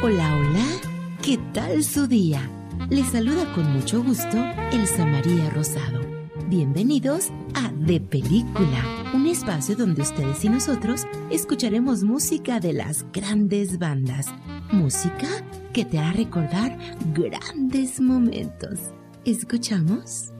Hola, hola, ¿qué tal su día? Les saluda con mucho gusto Elsa María Rosado. Bienvenidos a De Película, un espacio donde ustedes y nosotros escucharemos música de las grandes bandas. Música que te hará recordar grandes momentos. ¿Escuchamos?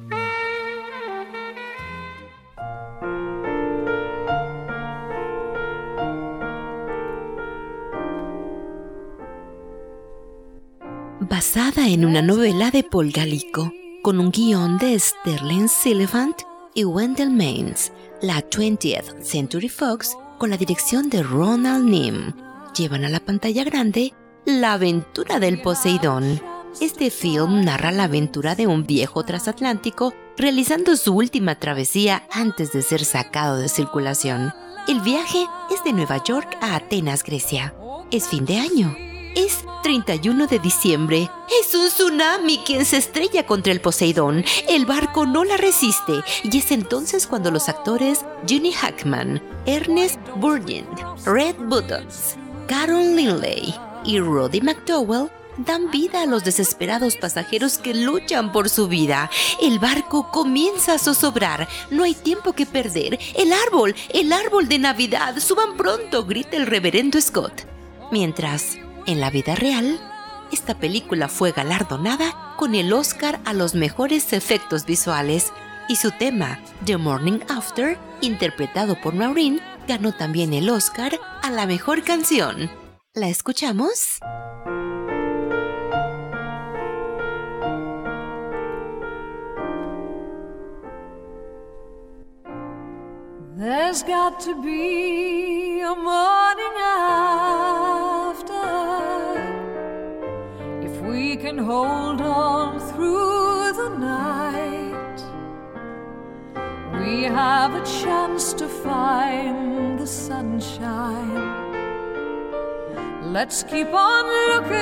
Basada en una novela de Paul Galico, con un guion de Sterling Sylvant y Wendell Maines. La 20th Century Fox, con la dirección de Ronald Nim, llevan a la pantalla grande La aventura del Poseidón. Este film narra la aventura de un viejo transatlántico realizando su última travesía antes de ser sacado de circulación. El viaje es de Nueva York a Atenas, Grecia. Es fin de año es 31 de diciembre. Es un tsunami quien se estrella contra el Poseidón. El barco no la resiste y es entonces cuando los actores Ginny Hackman, Ernest Burgin, Red Buttons, Carol Linley y Roddy McDowell dan vida a los desesperados pasajeros que luchan por su vida. El barco comienza a zozobrar. No hay tiempo que perder. El árbol, el árbol de Navidad. Suban pronto, grita el reverendo Scott. Mientras, en la vida real, esta película fue galardonada con el Oscar a los mejores efectos visuales y su tema, The Morning After, interpretado por Maureen, ganó también el Oscar a la mejor canción. ¿La escuchamos? There's got to be a morning can hold on through the night. We have a chance to find the sunshine. Let's keep on looking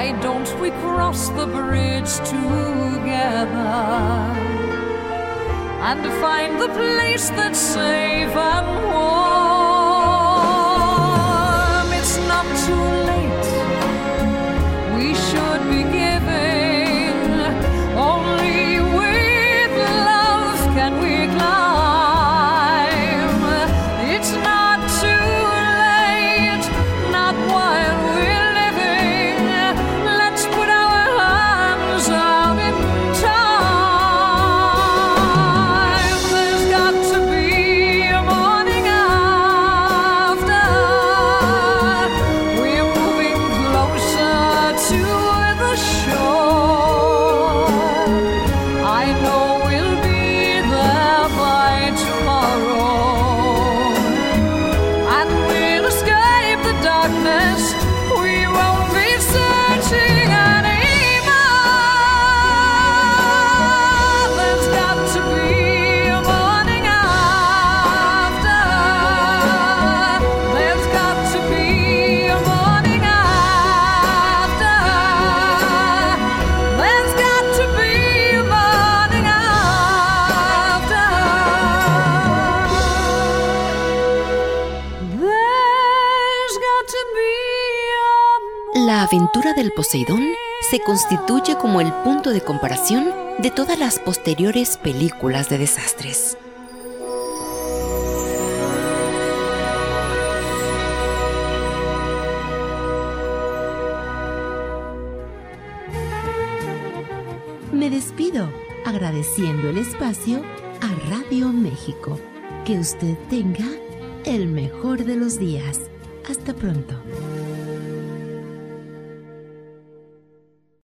Why don't we cross the bridge together and find the place that's safe and warm? La aventura del Poseidón se constituye como el punto de comparación de todas las posteriores películas de desastres. Me despido agradeciendo el espacio a Radio México. Que usted tenga el mejor de los días. Hasta pronto.